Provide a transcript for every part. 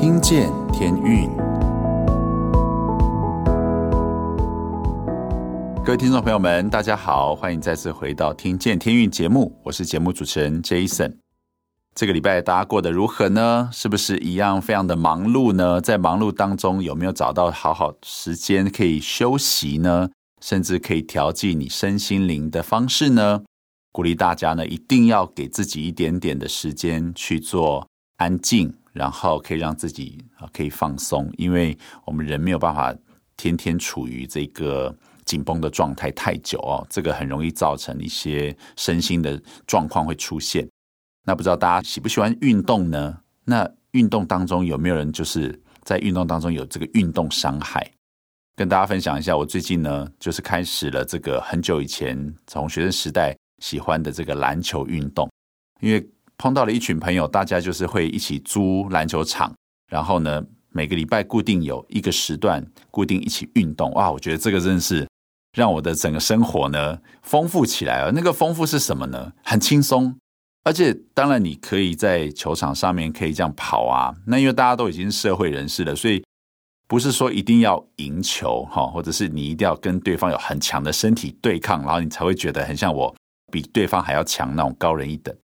听见天运，各位听众朋友们，大家好，欢迎再次回到《听见天运》节目，我是节目主持人 Jason。这个礼拜大家过得如何呢？是不是一样非常的忙碌呢？在忙碌当中，有没有找到好好时间可以休息呢？甚至可以调剂你身心灵的方式呢？鼓励大家呢，一定要给自己一点点的时间去做安静，然后可以让自己啊可以放松，因为我们人没有办法天天处于这个紧绷的状态太久哦，这个很容易造成一些身心的状况会出现。那不知道大家喜不喜欢运动呢？那运动当中有没有人就是在运动当中有这个运动伤害？跟大家分享一下，我最近呢就是开始了这个很久以前从学生时代。喜欢的这个篮球运动，因为碰到了一群朋友，大家就是会一起租篮球场，然后呢，每个礼拜固定有一个时段，固定一起运动。哇，我觉得这个真的是让我的整个生活呢丰富起来了。那个丰富是什么呢？很轻松，而且当然你可以在球场上面可以这样跑啊。那因为大家都已经是社会人士了，所以不是说一定要赢球哈，或者是你一定要跟对方有很强的身体对抗，然后你才会觉得很像我。比对方还要强那种高人一等。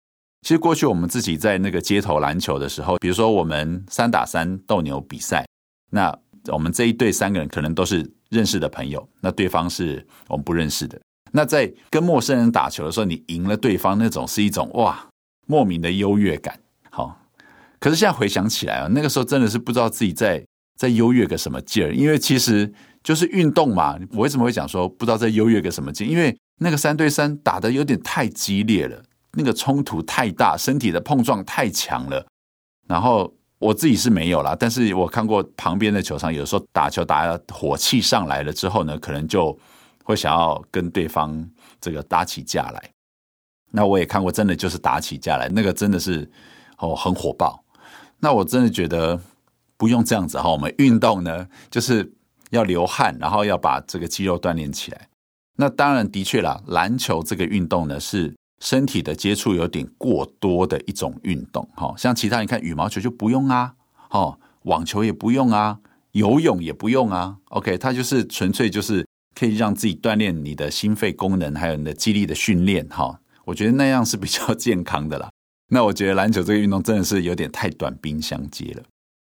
其实过去我们自己在那个街头篮球的时候，比如说我们三打三斗牛比赛，那我们这一队三个人可能都是认识的朋友，那对方是我们不认识的。那在跟陌生人打球的时候，你赢了对方，那种是一种哇莫名的优越感。好，可是现在回想起来啊，那个时候真的是不知道自己在在优越个什么劲儿，因为其实就是运动嘛。我为什么会讲说不知道在优越个什么劲？因为那个三对三打的有点太激烈了，那个冲突太大，身体的碰撞太强了。然后我自己是没有啦，但是我看过旁边的球场，有时候打球打火气上来了之后呢，可能就会想要跟对方这个打起架来。那我也看过，真的就是打起架来，那个真的是哦很火爆。那我真的觉得不用这样子哈，我们运动呢就是要流汗，然后要把这个肌肉锻炼起来。那当然，的确啦，篮球这个运动呢，是身体的接触有点过多的一种运动。哈，像其他你看羽毛球就不用啊，哦，网球也不用啊，游泳也不用啊。OK，它就是纯粹就是可以让自己锻炼你的心肺功能，还有你的肌力的训练。哈，我觉得那样是比较健康的啦。那我觉得篮球这个运动真的是有点太短兵相接了。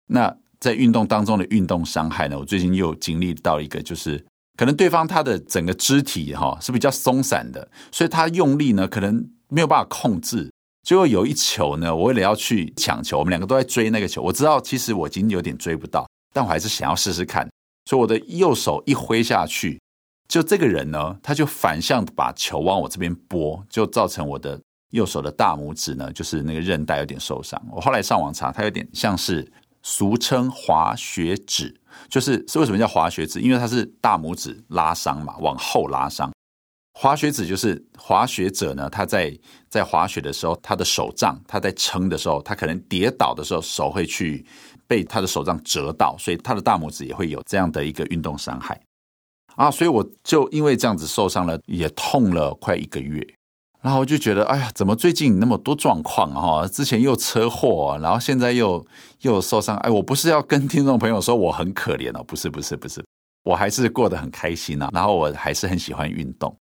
那在运动当中的运动伤害呢，我最近又经历到一个就是。可能对方他的整个肢体哈是比较松散的，所以他用力呢可能没有办法控制。结果有一球呢，我为了要去抢球，我们两个都在追那个球。我知道其实我已经有点追不到，但我还是想要试试看。所以我的右手一挥下去，就这个人呢，他就反向把球往我这边拨，就造成我的右手的大拇指呢，就是那个韧带有点受伤。我后来上网查，他有点像是。俗称滑雪指，就是是为什么叫滑雪指？因为它是大拇指拉伤嘛，往后拉伤。滑雪指就是滑雪者呢，他在在滑雪的时候，他的手杖他在撑的时候，他可能跌倒的时候，手会去被他的手杖折到，所以他的大拇指也会有这样的一个运动伤害啊。所以我就因为这样子受伤了，也痛了快一个月。然后我就觉得，哎呀，怎么最近那么多状况啊？之前又车祸，然后现在又又受伤。哎，我不是要跟听众朋友说我很可怜哦，不是，不是，不是，我还是过得很开心啊。然后我还是很喜欢运动，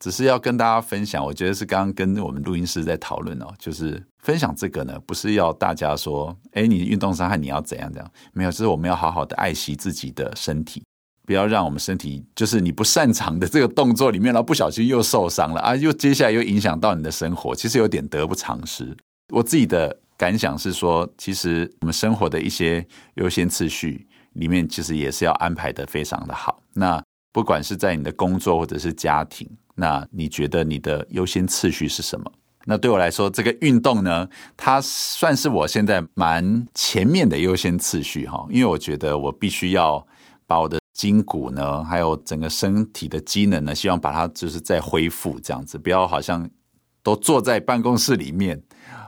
只是要跟大家分享。我觉得是刚刚跟我们录音师在讨论哦，就是分享这个呢，不是要大家说，哎，你运动伤害你要怎样怎样？没有，就是我们要好好的爱惜自己的身体。不要让我们身体就是你不擅长的这个动作里面，然后不小心又受伤了啊！又接下来又影响到你的生活，其实有点得不偿失。我自己的感想是说，其实我们生活的一些优先次序里面，其实也是要安排的非常的好。那不管是在你的工作或者是家庭，那你觉得你的优先次序是什么？那对我来说，这个运动呢，它算是我现在蛮前面的优先次序哈，因为我觉得我必须要把我的筋骨呢，还有整个身体的机能呢，希望把它就是再恢复这样子，不要好像都坐在办公室里面，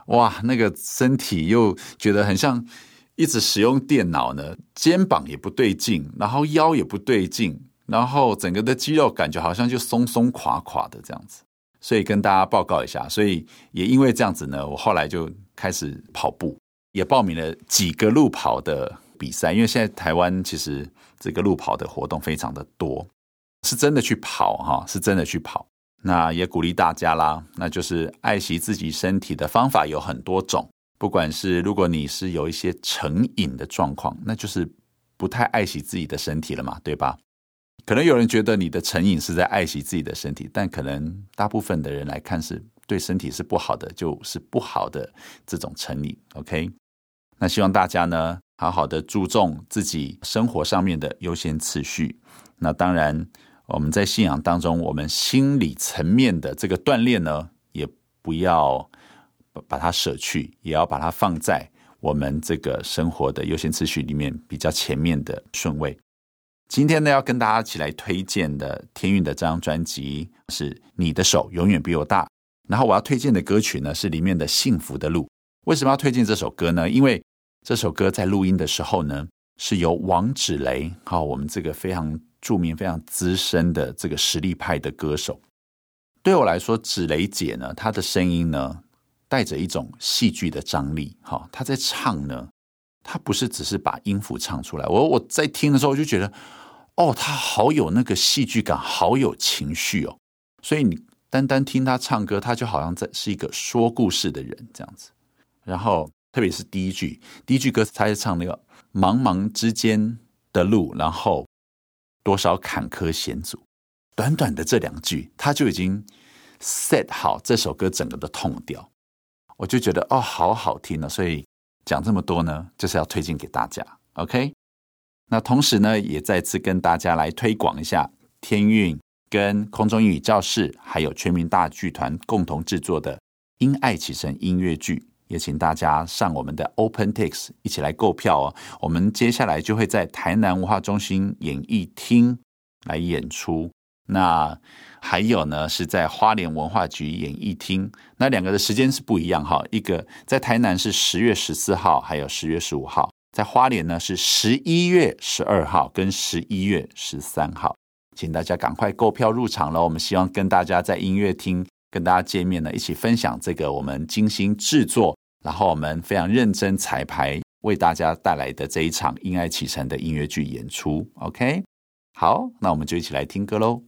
哇，那个身体又觉得很像一直使用电脑呢，肩膀也不对劲，然后腰也不对劲，然后整个的肌肉感觉好像就松松垮垮的这样子，所以跟大家报告一下，所以也因为这样子呢，我后来就开始跑步。也报名了几个路跑的比赛，因为现在台湾其实这个路跑的活动非常的多，是真的去跑哈，是真的去跑。那也鼓励大家啦，那就是爱惜自己身体的方法有很多种，不管是如果你是有一些成瘾的状况，那就是不太爱惜自己的身体了嘛，对吧？可能有人觉得你的成瘾是在爱惜自己的身体，但可能大部分的人来看是对身体是不好的，就是不好的这种成瘾。OK，那希望大家呢，好好的注重自己生活上面的优先次序。那当然。我们在信仰当中，我们心理层面的这个锻炼呢，也不要把它舍去，也要把它放在我们这个生活的优先次序里面比较前面的顺位。今天呢，要跟大家一起来推荐的天韵的这张专辑是《你的手永远比我大》，然后我要推荐的歌曲呢是里面的《幸福的路》。为什么要推荐这首歌呢？因为这首歌在录音的时候呢，是由王芷蕾，好，我们这个非常。著名、非常资深的这个实力派的歌手，对我来说，芷蕾姐呢，她的声音呢，带着一种戏剧的张力。哈，她在唱呢，她不是只是把音符唱出来。我我在听的时候，我就觉得，哦，她好有那个戏剧感，好有情绪哦。所以你单单听她唱歌，她就好像在是一个说故事的人这样子。然后，特别是第一句，第一句歌词，他在唱那个茫茫之间的路，然后。多少坎坷险阻，短短的这两句，他就已经 set 好这首歌整个的 tone 调，我就觉得哦，好好听了。所以讲这么多呢，就是要推荐给大家。OK，那同时呢，也再次跟大家来推广一下天韵跟空中英语教室，还有全民大剧团共同制作的《因爱启程》音乐剧。也请大家上我们的 OpenTix 一起来购票哦。我们接下来就会在台南文化中心演艺厅来演出，那还有呢是在花莲文化局演艺厅，那两个的时间是不一样哈。一个在台南是十月十四号，还有十月十五号；在花莲呢是十一月十二号跟十一月十三号。请大家赶快购票入场了。我们希望跟大家在音乐厅。跟大家见面呢，一起分享这个我们精心制作，然后我们非常认真彩排，为大家带来的这一场《因爱启程》的音乐剧演出。OK，好，那我们就一起来听歌喽。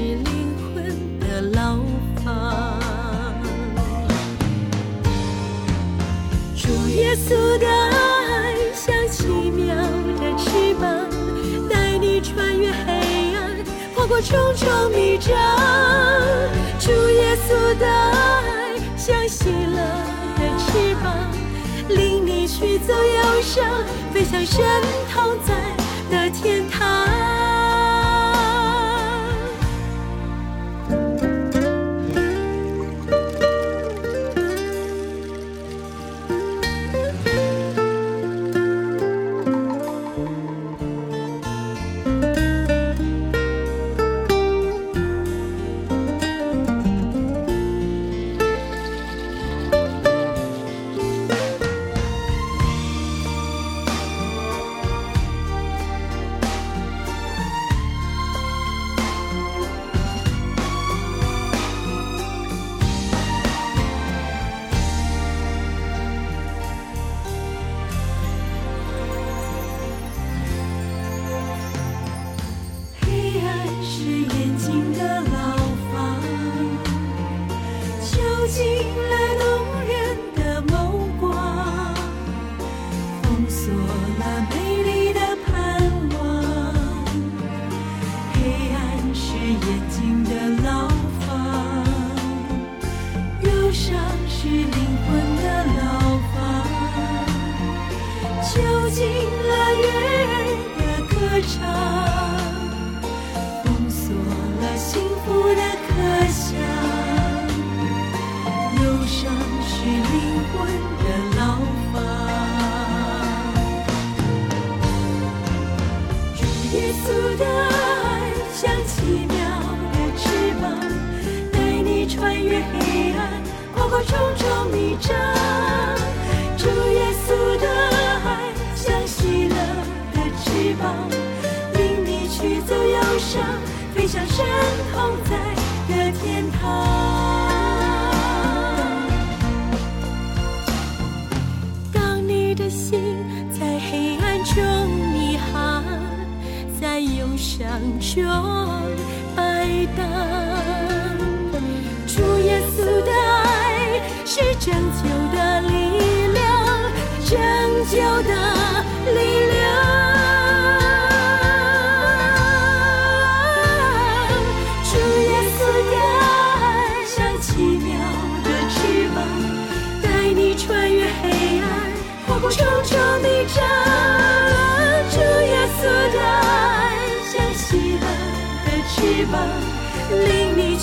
是灵魂的牢房。主耶稣的爱像奇妙的翅膀，带你穿越黑暗，跨过重重迷障。主耶稣的爱像喜乐的翅膀，领你驱走忧伤，飞向神同在的天堂。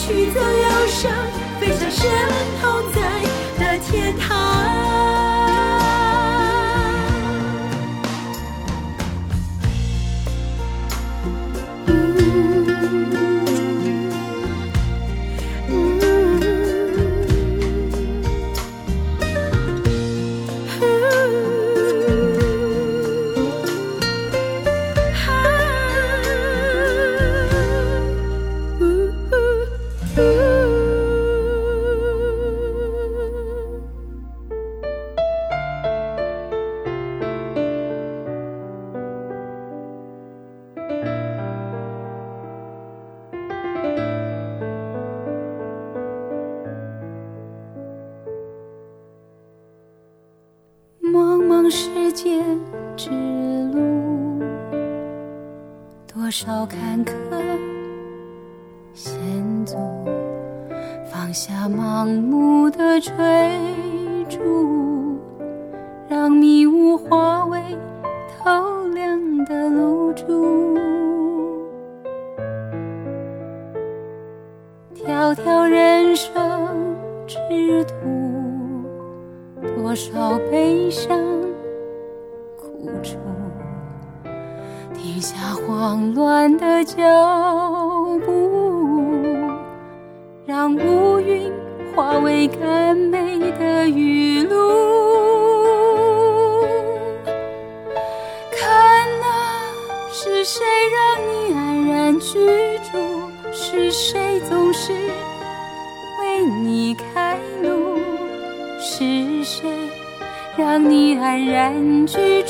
驱走忧伤飞翔渗透在那天堂化为甘美的雨露。看啊，是谁让你安然居住？是谁总是为你开路？是谁让你安然居？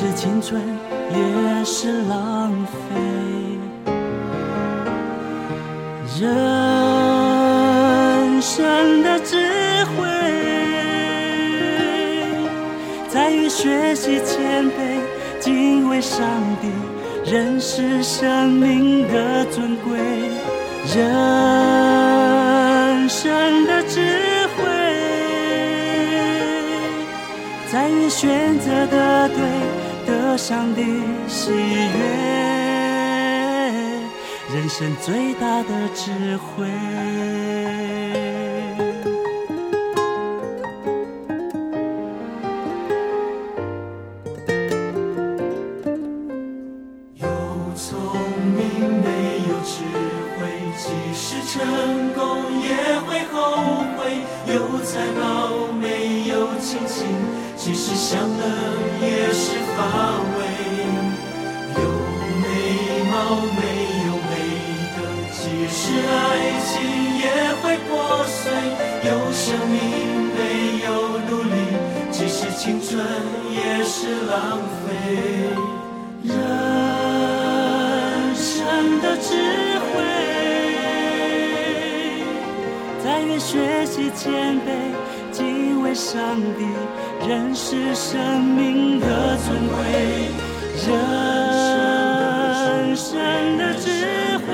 是青春也是浪费。人生的智慧，在于学习谦卑。敬畏上帝，认识生命的尊贵，人生的智慧，在于选择的，上的喜悦，人生最大的智慧。人也是浪费人生的智慧，在于学习谦卑，敬畏上帝，认识生命的尊贵，人生的智慧，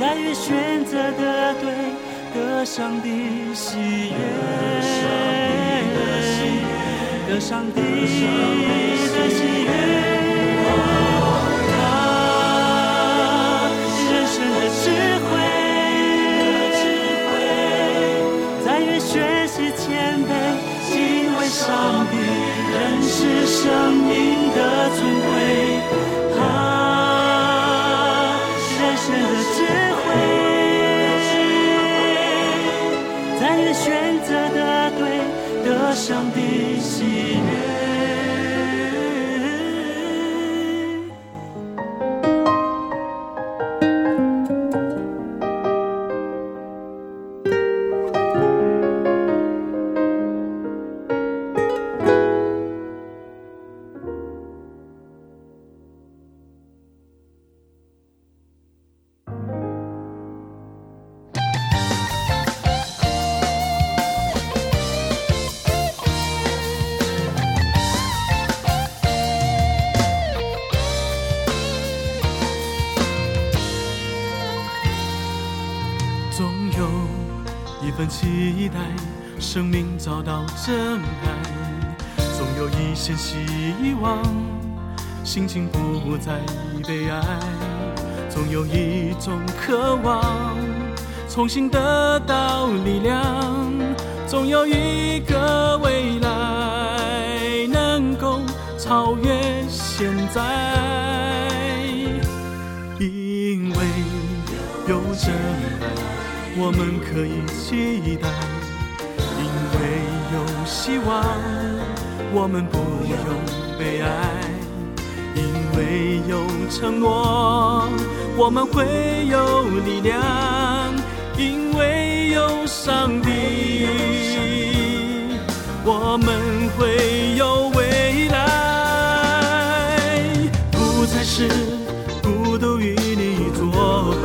在于选择的对。的喜悦，喜悦，的喜悦，的喜悦。他人生的智慧，在于学习谦卑，敬畏上帝，认识生命的尊贵。上的心。真爱，总有一线希望，心情不再悲哀，总有一种渴望，重新得到力量，总有一个未来能够超越现在，因为有真爱。我们可以期待，希望；我们不用悲哀，因为有承诺；我们会有力量，因为有上帝；我们会有未来，不再是孤独与你作伴，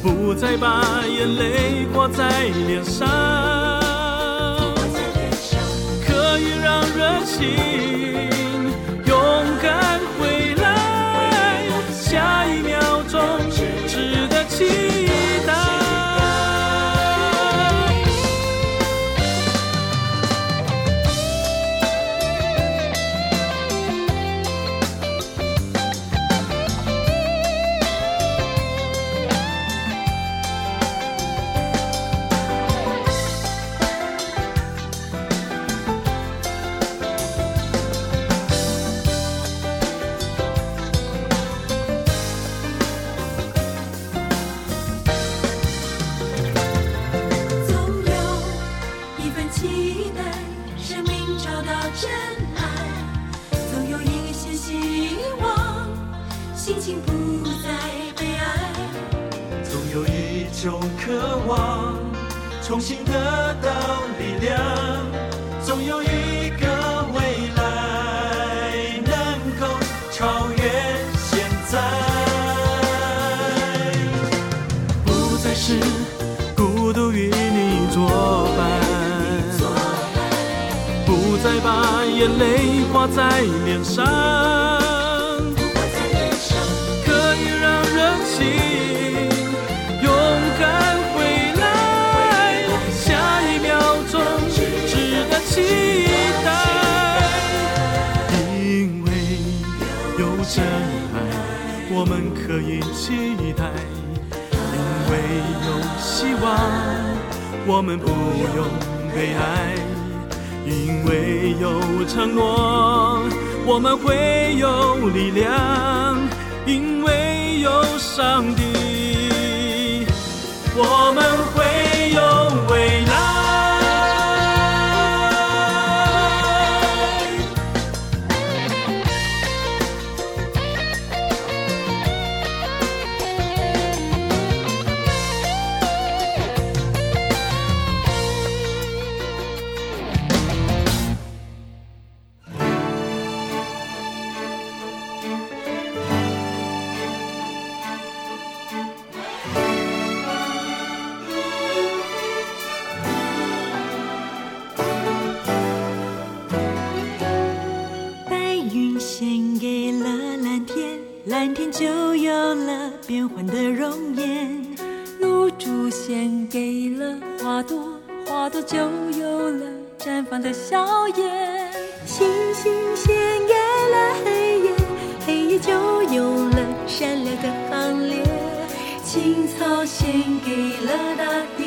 不。再把眼泪挂在脸上，情重新得到力量，总有一个未来能够超越现在，不再是孤独与你作伴，不再把眼泪挂在脸上。我们可以期待；因为有希望，我们不用悲哀。因为有承诺，我们会有力量；因为有上帝，我们会导演星星献给了黑夜黑夜就有了闪亮的行列青草献给了大地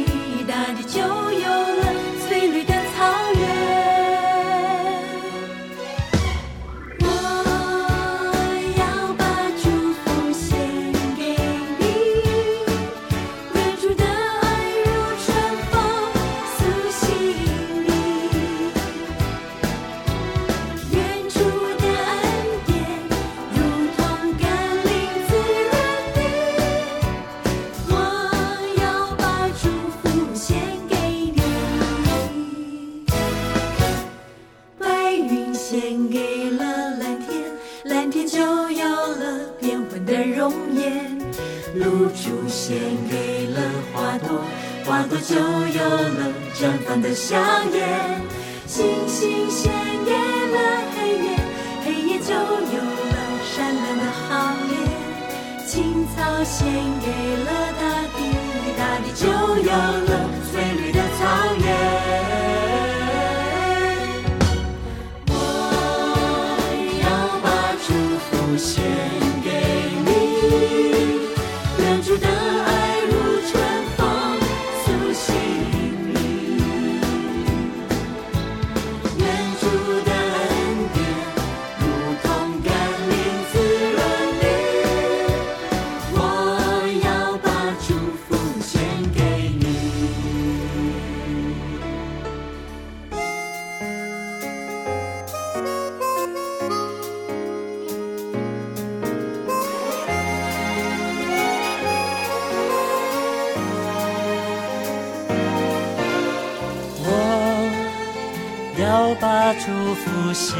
要把祝福献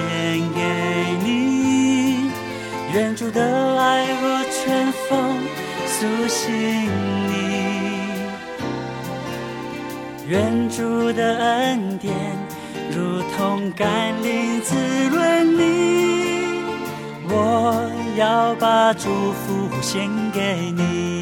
给你，愿主的爱如春风苏醒你，愿主的恩典如同甘霖滋润你。我要把祝福献给你。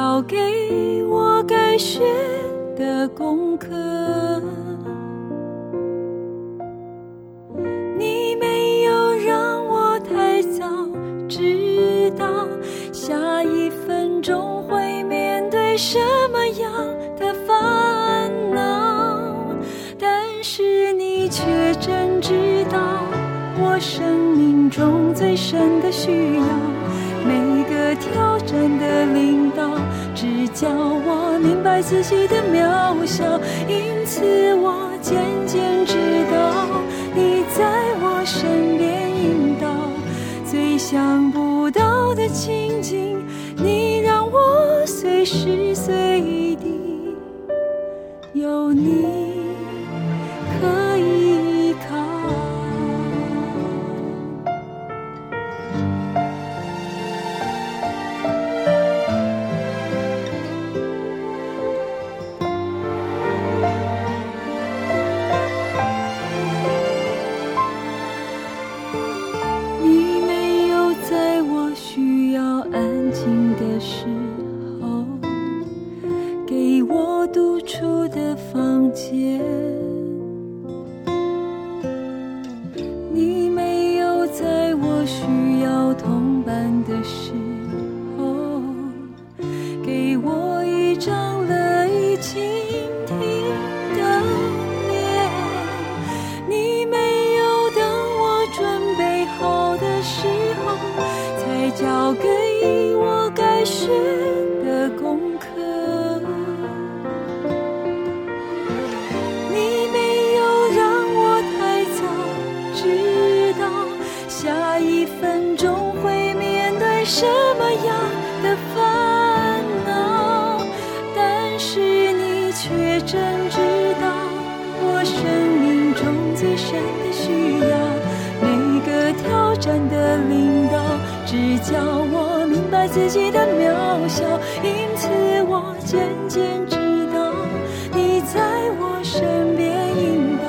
交给我该学的功课，你没有让我太早知道下一分钟会面对什么样的烦恼，但是你却真知道我生命中最深的需要。每个挑战的领导，只叫我明白自己的渺小，因此我渐渐知道，你在我身边引导，最想不到的情景，你让我随时随地有你。什么样的烦恼，但是你却真知道我生命中最深的需要，每个挑战的领导，只叫我明白自己的渺小，因此我渐渐知道你在我身边引导，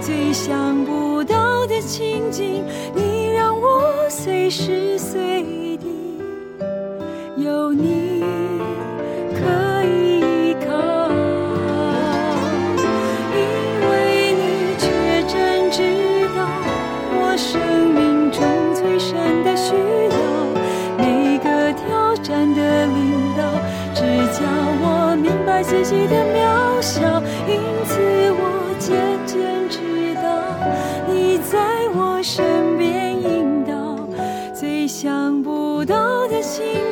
最想不到的情景，你让我随时随地。自己的渺小，因此我渐渐知道，你在我身边引导，最想不到的幸。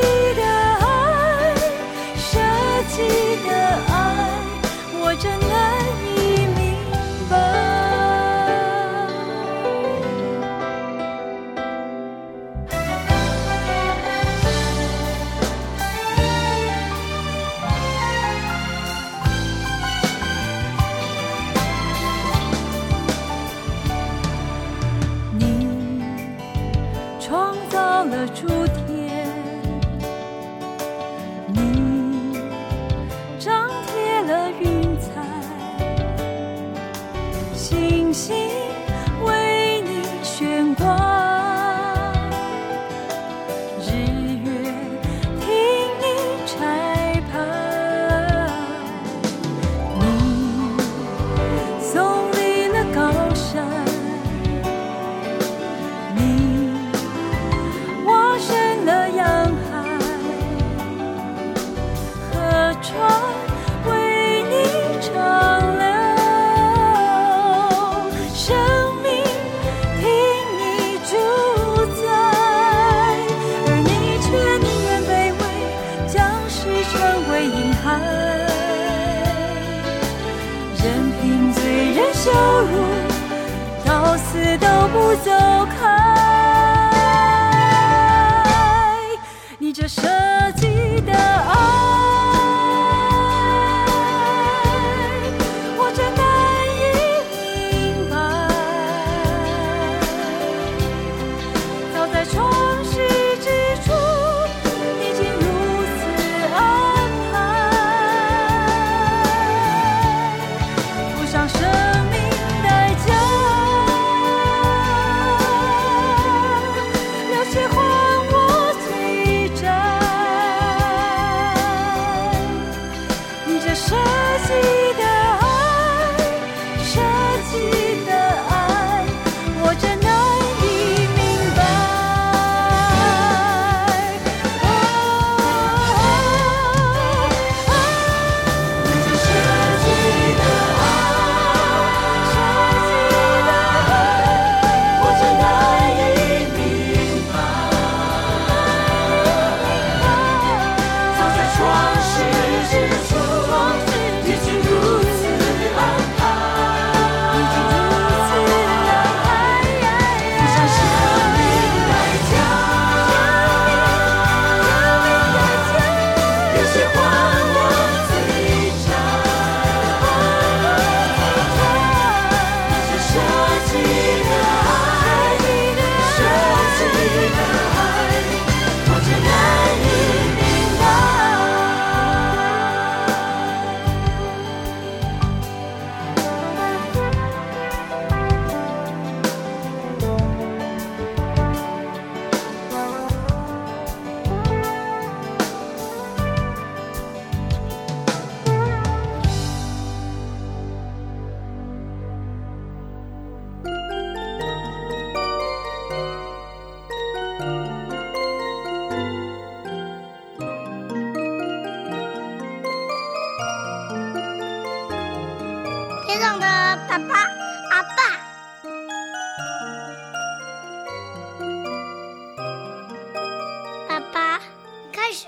你的爱，设计的爱，我真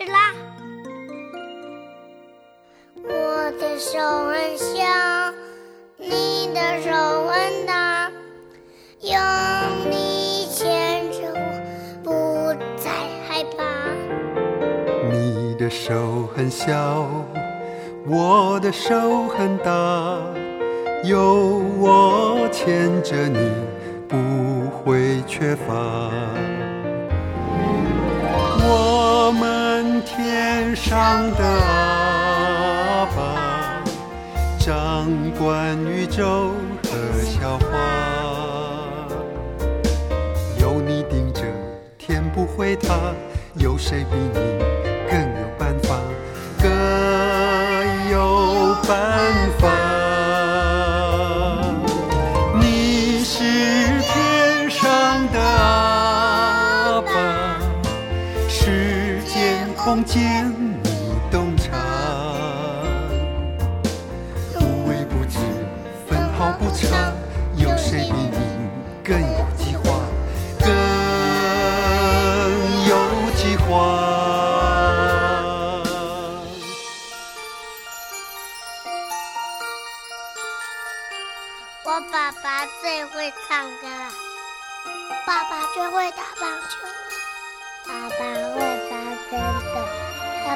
啦！我的手很小，你的手很大，用力牵着我，不再害怕。你的手很小，我的手很大，有我牵着你，不会缺乏。天上的阿爸，掌管宇宙和笑话，有你盯着，天不会塌，有谁比你更有办法？更有办法？房间你洞察无为不知分毫不差有谁比你更有计划更有计划我爸爸最会唱歌了爸爸最会打棒球。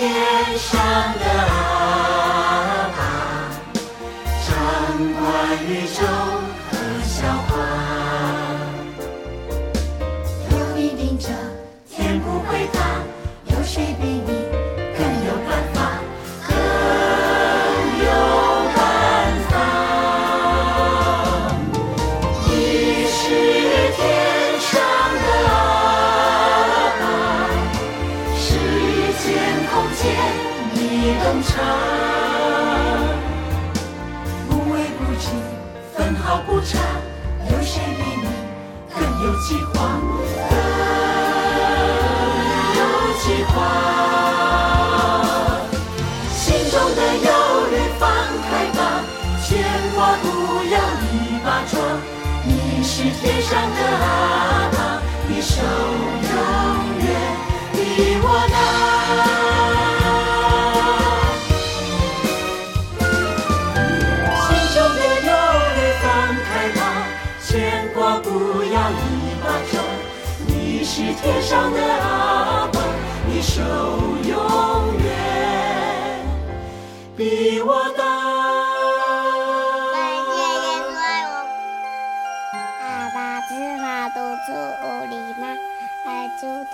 天上的上的阿爸，你手永远比我大。心中的忧虑放开吧，牵挂不要一把抓。你是天上的阿爸，你手永远比我大。麻独出屋里卖，爱出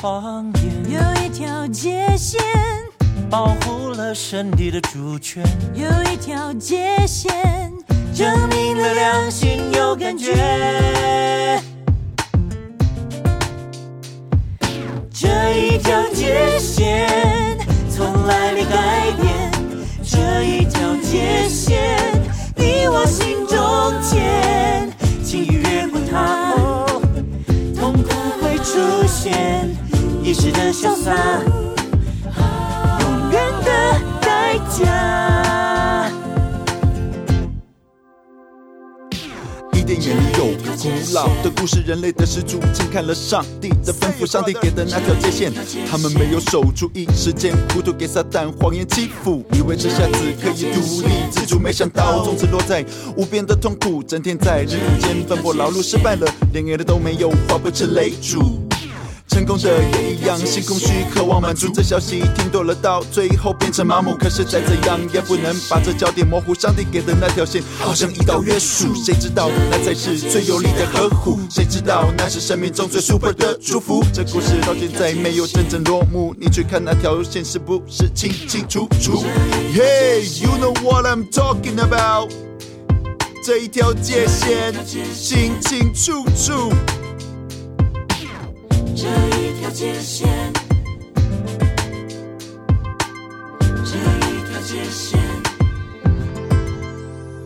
谎言，有一条界线，保护了身体的主权，有一条界线，证明了良心有感觉。的潇洒，永远的代价。一点眼里有个古老的故事，人类的始祖轻看了上帝的吩咐，上帝给的那条界线，他们没有守住，一时间糊涂给撒旦谎言欺负，以为这下子可以独立自主，没想到从此落在无边的痛苦，整天在人世间奔波劳碌，失败了，连饿的都没有，化不成泪珠。成功的也一样，心空虚，渴望满足。这消息听多了，到最后变成麻木。可是再怎样也不能把这焦点模糊。上帝给的那条线，好像一道约束。谁知道那才是最有力的呵护？谁知道那是生命中最 super 的祝福？这故事到现在没有真正落幕。你去看那条线是不是清清楚楚？Hey, you know what I'm talking about？这一条界线清清楚楚。界线，这一条界线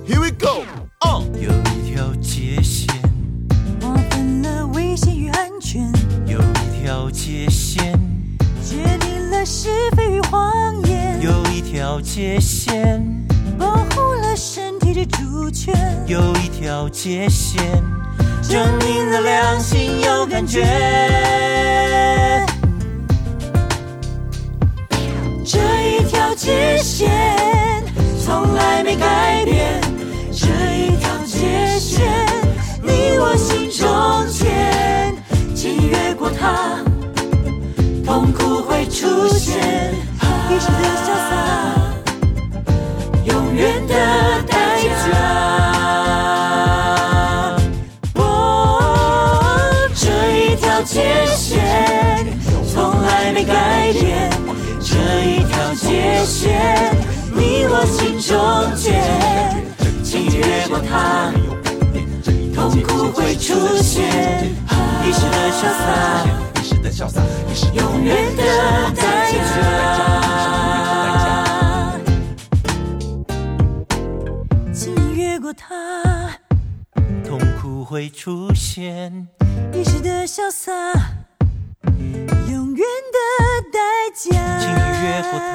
，Here we go，哦，有一条界线，划分了危险与安全；有一条界线，决定了是非与谎言；有一条界线，保护了身体的主权；有一条界线。证明了良心有感觉，这一条界线从来没改变，这一条界线你我心中间，请越过它，痛苦会出现，一时的潇洒，永远的你我心中间，请越过它，痛苦会出现，一时的潇洒，一时的潇洒，永远的代价，请越过它，痛苦会出现。一时的潇洒，永远的代价。请越过它，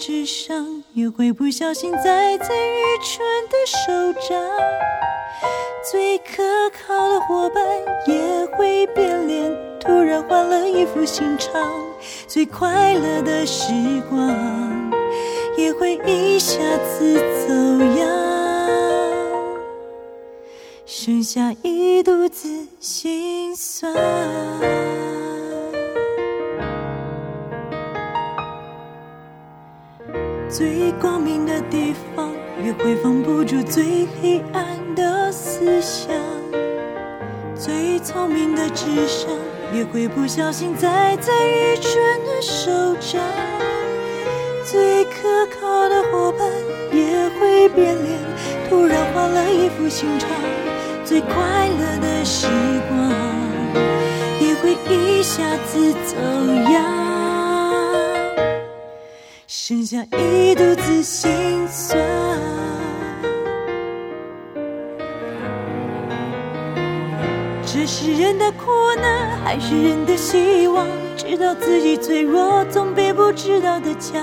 聪明的智商，也会不小心栽在愚蠢的手掌；最可靠的伙伴，也会变脸，突然换了一副心肠；最快乐的时光，也会一下子走样。剩下一肚子心酸，最光明的地方也会放不住最黑暗的思想，最聪明的智商也会不小心栽在愚蠢的手掌，最可靠的伙伴也会变脸，突然换了一副心肠。最快乐的时光，也会一下子走样，剩下一肚子心酸。这是人的苦难，还是人的希望？知道自己脆弱，总比不知道的强。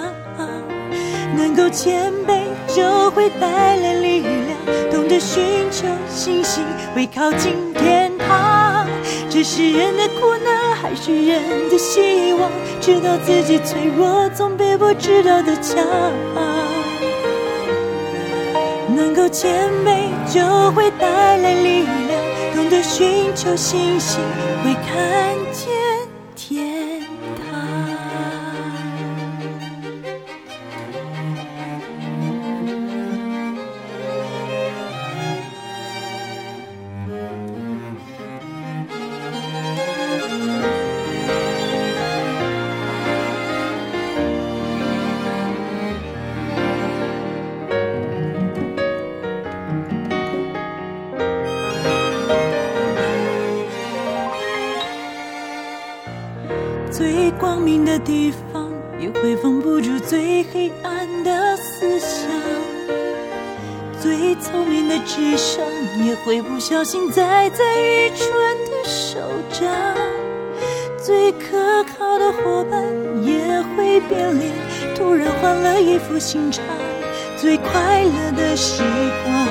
能够谦卑，就会带来力量。懂得寻求信心，会靠近天堂。这是人的苦难，还是人的希望？知道自己脆弱，总比不知道的强。能够谦卑，就会带来力量。懂得寻求信心，会看了一副心肠；最快乐的时光，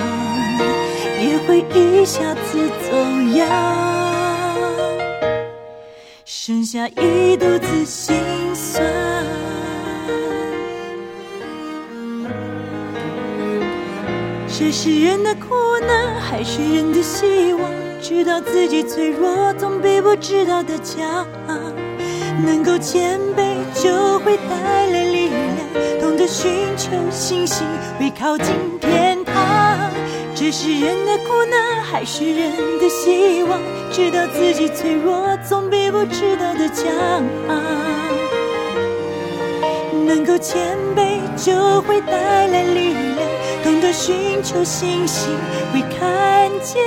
也会一下子走样。剩下一肚子心酸。这是人的苦难，还是人的希望？知道自己脆弱，总比不知道的强。能够谦卑，就会带寻求信心，会靠近天堂。这是人的苦难，还是人的希望？知道自己脆弱，总比不知道的强。能够谦卑，就会带来力量。懂得寻求信心，会看见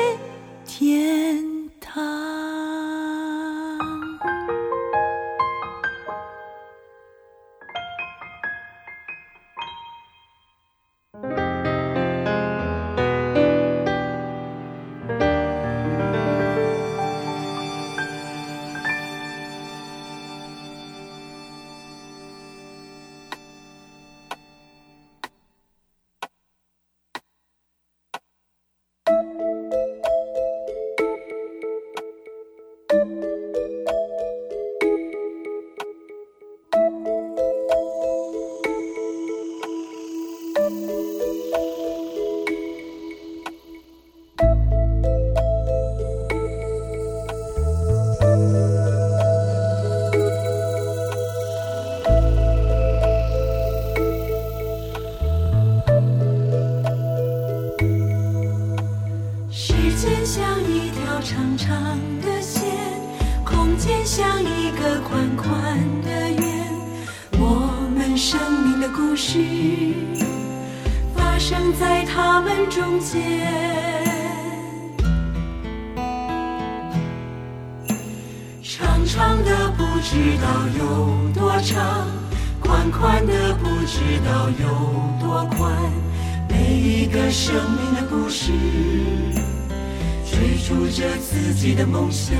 住着自己的梦想。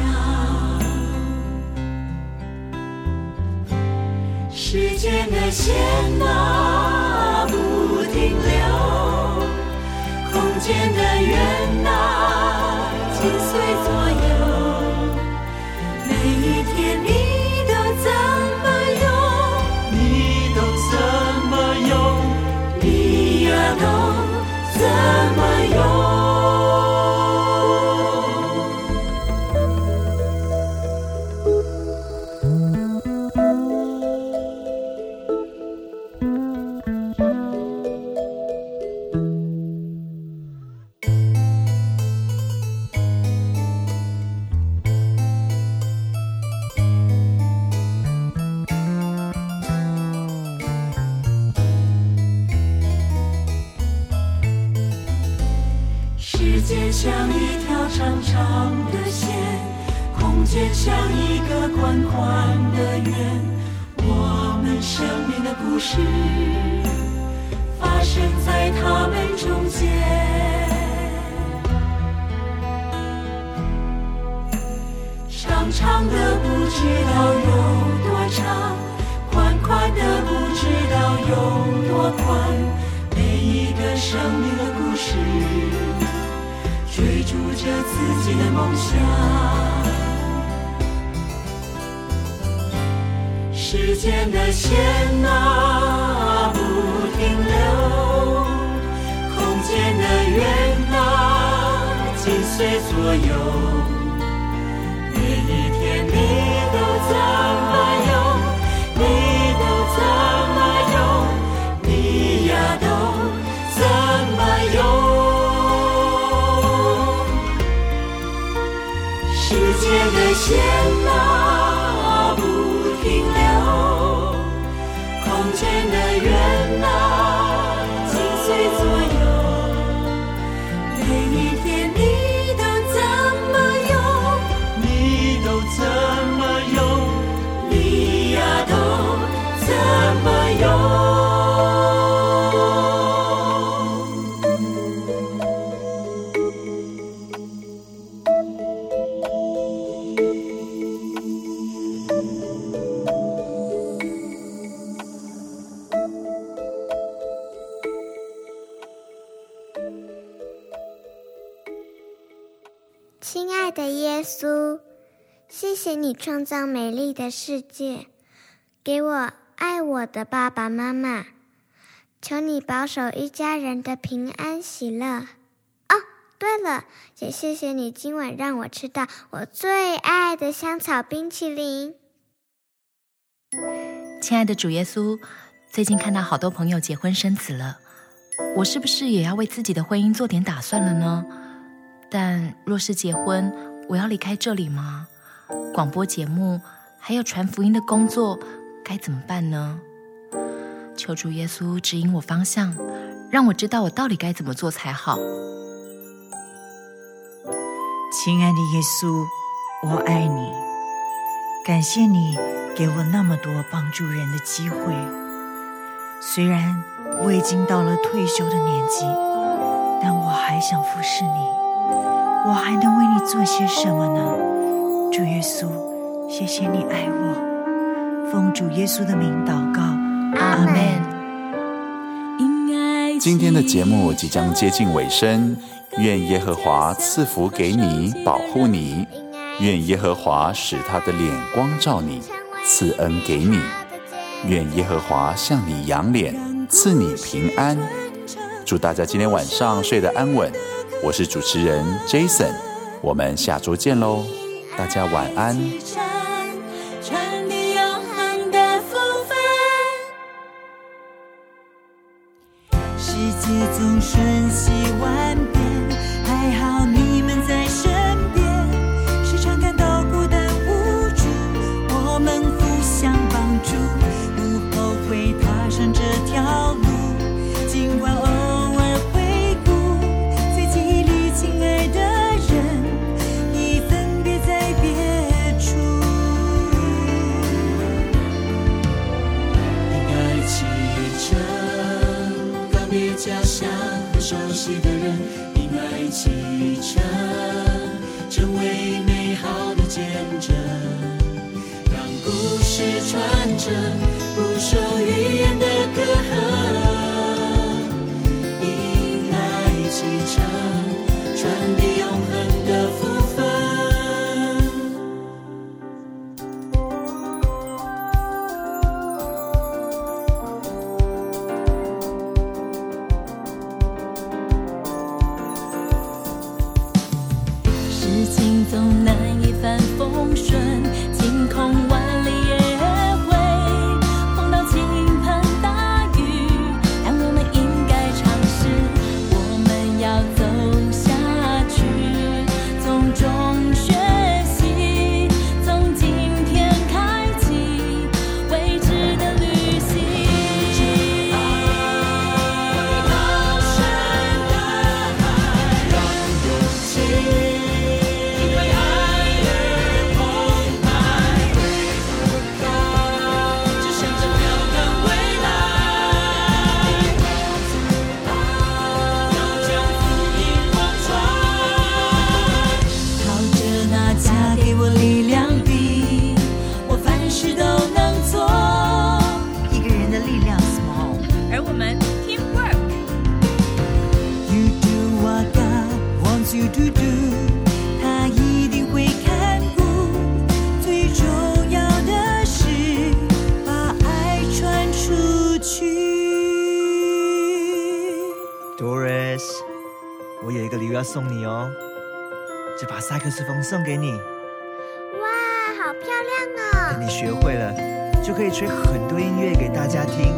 时间的线啊不停留，空间的圆啊紧随左右。每一天你都怎么用？你都怎么用？你呀都怎么用？每一个生命的故事，追逐着自己的梦想。时间的线啊不停留，空间的远啊紧随左右。每一天你都怎么游？你都怎？创造美丽的世界，给我爱我的爸爸妈妈。求你保守一家人的平安喜乐。哦，对了，也谢谢你今晚让我吃到我最爱的香草冰淇淋。亲爱的主耶稣，最近看到好多朋友结婚生子了，我是不是也要为自己的婚姻做点打算了呢？但若是结婚，我要离开这里吗？广播节目还有传福音的工作该怎么办呢？求主耶稣指引我方向，让我知道我到底该怎么做才好。亲爱的耶稣，我爱你，感谢你给我那么多帮助人的机会。虽然我已经到了退休的年纪，但我还想服侍你。我还能为你做些什么呢？主耶稣，谢谢你爱我。奉主耶稣的名祷告，阿门。今天的节目即将接近尾声，愿耶和华赐福给你，保护你；愿耶和华使他的脸光照你，赐恩给你；愿耶和华向你扬脸，赐你平安。祝大家今天晚上睡得安稳。我是主持人 Jason，我们下周见喽，大家晚安。世界总瞬息万变，启程，成为美好的见证，让故事传承，不受语言的隔阂。送给你，哇，好漂亮哦！等你学会了，就可以吹很多音乐给大家听。